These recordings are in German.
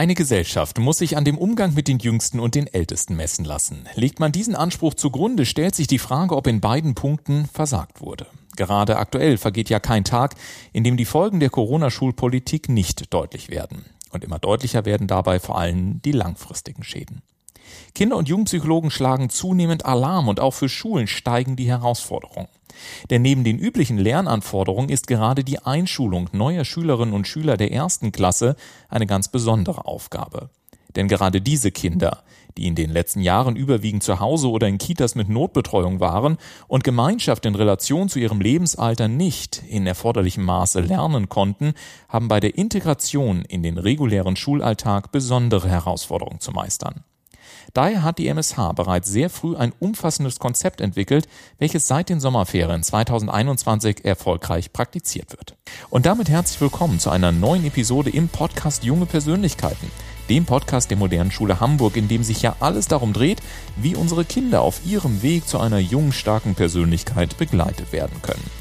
Eine Gesellschaft muss sich an dem Umgang mit den Jüngsten und den Ältesten messen lassen. Legt man diesen Anspruch zugrunde, stellt sich die Frage, ob in beiden Punkten versagt wurde. Gerade aktuell vergeht ja kein Tag, in dem die Folgen der Corona-Schulpolitik nicht deutlich werden. Und immer deutlicher werden dabei vor allem die langfristigen Schäden. Kinder- und Jugendpsychologen schlagen zunehmend Alarm und auch für Schulen steigen die Herausforderungen. Denn neben den üblichen Lernanforderungen ist gerade die Einschulung neuer Schülerinnen und Schüler der ersten Klasse eine ganz besondere Aufgabe. Denn gerade diese Kinder, die in den letzten Jahren überwiegend zu Hause oder in Kitas mit Notbetreuung waren und Gemeinschaft in Relation zu ihrem Lebensalter nicht in erforderlichem Maße lernen konnten, haben bei der Integration in den regulären Schulalltag besondere Herausforderungen zu meistern. Daher hat die MSH bereits sehr früh ein umfassendes Konzept entwickelt, welches seit den Sommerferien 2021 erfolgreich praktiziert wird. Und damit herzlich willkommen zu einer neuen Episode im Podcast Junge Persönlichkeiten, dem Podcast der modernen Schule Hamburg, in dem sich ja alles darum dreht, wie unsere Kinder auf ihrem Weg zu einer jungen, starken Persönlichkeit begleitet werden können.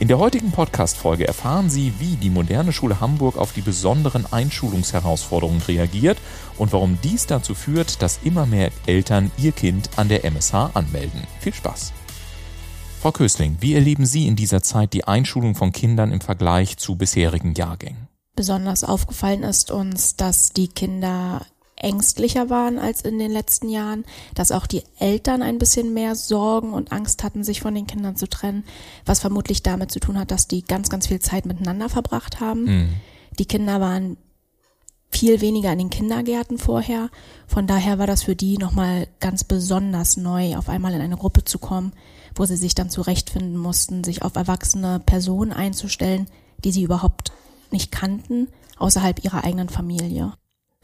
In der heutigen Podcast-Folge erfahren Sie, wie die moderne Schule Hamburg auf die besonderen Einschulungsherausforderungen reagiert und warum dies dazu führt, dass immer mehr Eltern ihr Kind an der MSH anmelden. Viel Spaß! Frau Kösling, wie erleben Sie in dieser Zeit die Einschulung von Kindern im Vergleich zu bisherigen Jahrgängen? Besonders aufgefallen ist uns, dass die Kinder ängstlicher waren als in den letzten Jahren, dass auch die Eltern ein bisschen mehr Sorgen und Angst hatten, sich von den Kindern zu trennen, was vermutlich damit zu tun hat, dass die ganz, ganz viel Zeit miteinander verbracht haben. Mhm. Die Kinder waren viel weniger in den Kindergärten vorher. Von daher war das für die nochmal ganz besonders neu, auf einmal in eine Gruppe zu kommen, wo sie sich dann zurechtfinden mussten, sich auf erwachsene Personen einzustellen, die sie überhaupt nicht kannten, außerhalb ihrer eigenen Familie.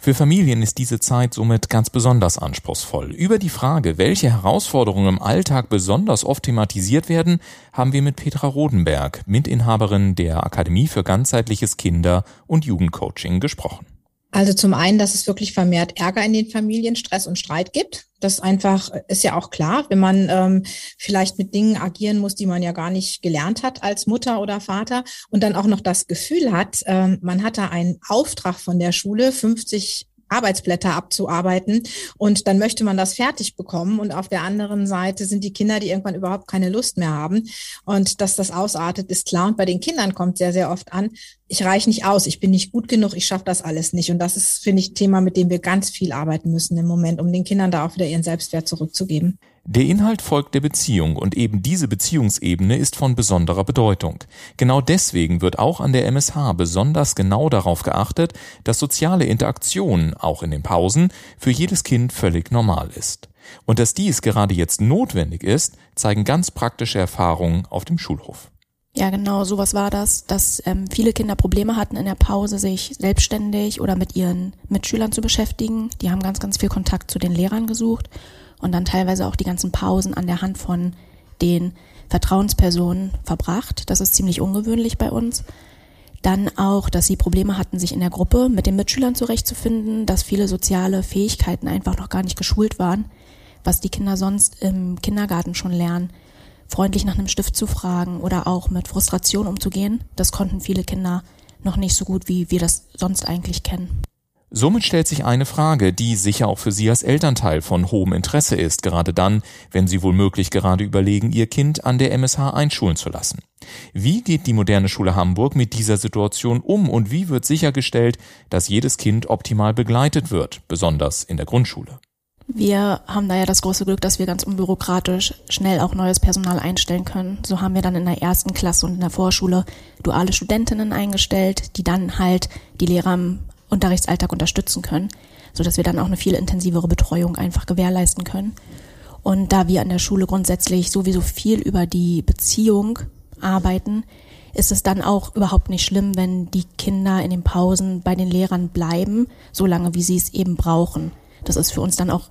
Für Familien ist diese Zeit somit ganz besonders anspruchsvoll. Über die Frage, welche Herausforderungen im Alltag besonders oft thematisiert werden, haben wir mit Petra Rodenberg, Mitinhaberin der Akademie für ganzheitliches Kinder- und Jugendcoaching, gesprochen. Also zum einen, dass es wirklich vermehrt Ärger in den Familien, Stress und Streit gibt. Das einfach ist ja auch klar, wenn man ähm, vielleicht mit Dingen agieren muss, die man ja gar nicht gelernt hat als Mutter oder Vater und dann auch noch das Gefühl hat, ähm, man hat da einen Auftrag von der Schule, 50 Arbeitsblätter abzuarbeiten. Und dann möchte man das fertig bekommen. Und auf der anderen Seite sind die Kinder, die irgendwann überhaupt keine Lust mehr haben. Und dass das ausartet, ist klar. Und bei den Kindern kommt sehr, sehr oft an, ich reiche nicht aus, ich bin nicht gut genug, ich schaffe das alles nicht. Und das ist, finde ich, ein Thema, mit dem wir ganz viel arbeiten müssen im Moment, um den Kindern da auch wieder ihren Selbstwert zurückzugeben. Der Inhalt folgt der Beziehung und eben diese Beziehungsebene ist von besonderer Bedeutung. Genau deswegen wird auch an der MSH besonders genau darauf geachtet, dass soziale Interaktion, auch in den Pausen, für jedes Kind völlig normal ist. Und dass dies gerade jetzt notwendig ist, zeigen ganz praktische Erfahrungen auf dem Schulhof. Ja, genau, sowas war das, dass ähm, viele Kinder Probleme hatten in der Pause, sich selbstständig oder mit ihren Mitschülern zu beschäftigen. Die haben ganz, ganz viel Kontakt zu den Lehrern gesucht und dann teilweise auch die ganzen Pausen an der Hand von den Vertrauenspersonen verbracht. Das ist ziemlich ungewöhnlich bei uns. Dann auch, dass sie Probleme hatten, sich in der Gruppe mit den Mitschülern zurechtzufinden, dass viele soziale Fähigkeiten einfach noch gar nicht geschult waren, was die Kinder sonst im Kindergarten schon lernen, freundlich nach einem Stift zu fragen oder auch mit Frustration umzugehen. Das konnten viele Kinder noch nicht so gut, wie wir das sonst eigentlich kennen. Somit stellt sich eine Frage, die sicher auch für Sie als Elternteil von hohem Interesse ist, gerade dann, wenn Sie womöglich gerade überlegen, Ihr Kind an der MSH einschulen zu lassen. Wie geht die moderne Schule Hamburg mit dieser Situation um und wie wird sichergestellt, dass jedes Kind optimal begleitet wird, besonders in der Grundschule? Wir haben da ja das große Glück, dass wir ganz unbürokratisch schnell auch neues Personal einstellen können. So haben wir dann in der ersten Klasse und in der Vorschule duale Studentinnen eingestellt, die dann halt die Lehrer im Unterrichtsalltag unterstützen können, so dass wir dann auch eine viel intensivere Betreuung einfach gewährleisten können. Und da wir an der Schule grundsätzlich sowieso viel über die Beziehung arbeiten, ist es dann auch überhaupt nicht schlimm, wenn die Kinder in den Pausen bei den Lehrern bleiben, solange wie sie es eben brauchen. Das ist für uns dann auch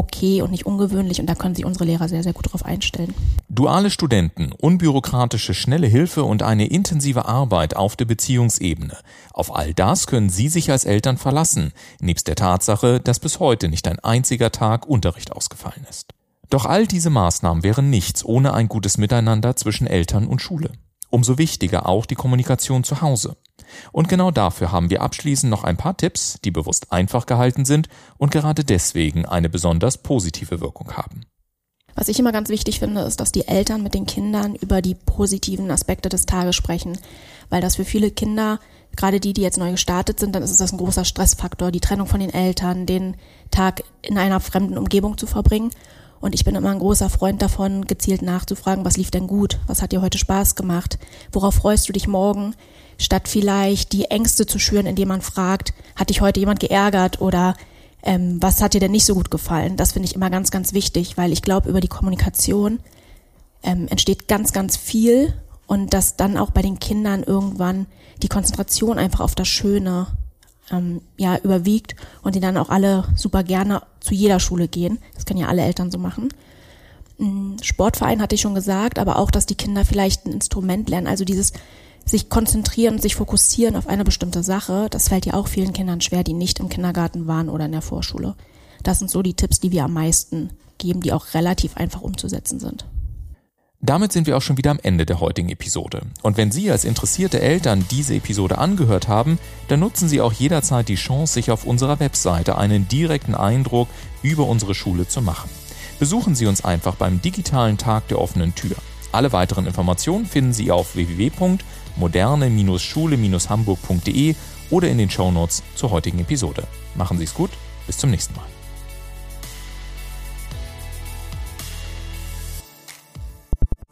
okay und nicht ungewöhnlich und da können sich unsere Lehrer sehr, sehr gut darauf einstellen. Duale Studenten, unbürokratische, schnelle Hilfe und eine intensive Arbeit auf der Beziehungsebene. Auf all das können Sie sich als Eltern verlassen, nebst der Tatsache, dass bis heute nicht ein einziger Tag Unterricht ausgefallen ist. Doch all diese Maßnahmen wären nichts ohne ein gutes Miteinander zwischen Eltern und Schule. Umso wichtiger auch die Kommunikation zu Hause. Und genau dafür haben wir abschließend noch ein paar Tipps, die bewusst einfach gehalten sind und gerade deswegen eine besonders positive Wirkung haben. Was ich immer ganz wichtig finde, ist, dass die Eltern mit den Kindern über die positiven Aspekte des Tages sprechen, weil das für viele Kinder, gerade die, die jetzt neu gestartet sind, dann ist das ein großer Stressfaktor, die Trennung von den Eltern, den Tag in einer fremden Umgebung zu verbringen. Und ich bin immer ein großer Freund davon, gezielt nachzufragen, was lief denn gut? Was hat dir heute Spaß gemacht? Worauf freust du dich morgen? Statt vielleicht die Ängste zu schüren, indem man fragt, hat dich heute jemand geärgert oder ähm, was hat dir denn nicht so gut gefallen? Das finde ich immer ganz, ganz wichtig, weil ich glaube, über die Kommunikation ähm, entsteht ganz, ganz viel und dass dann auch bei den Kindern irgendwann die Konzentration einfach auf das Schöne ähm, ja überwiegt und die dann auch alle super gerne zu jeder Schule gehen. Das können ja alle Eltern so machen. Mm, Sportverein hatte ich schon gesagt, aber auch, dass die Kinder vielleicht ein Instrument lernen, also dieses sich konzentrieren und sich fokussieren auf eine bestimmte Sache, das fällt ja auch vielen Kindern schwer, die nicht im Kindergarten waren oder in der Vorschule. Das sind so die Tipps, die wir am meisten geben, die auch relativ einfach umzusetzen sind. Damit sind wir auch schon wieder am Ende der heutigen Episode. Und wenn Sie als interessierte Eltern diese Episode angehört haben, dann nutzen Sie auch jederzeit die Chance, sich auf unserer Webseite einen direkten Eindruck über unsere Schule zu machen. Besuchen Sie uns einfach beim digitalen Tag der offenen Tür. Alle weiteren Informationen finden Sie auf www.moderne-schule-hamburg.de oder in den Shownotes zur heutigen Episode. Machen Sie es gut, bis zum nächsten Mal.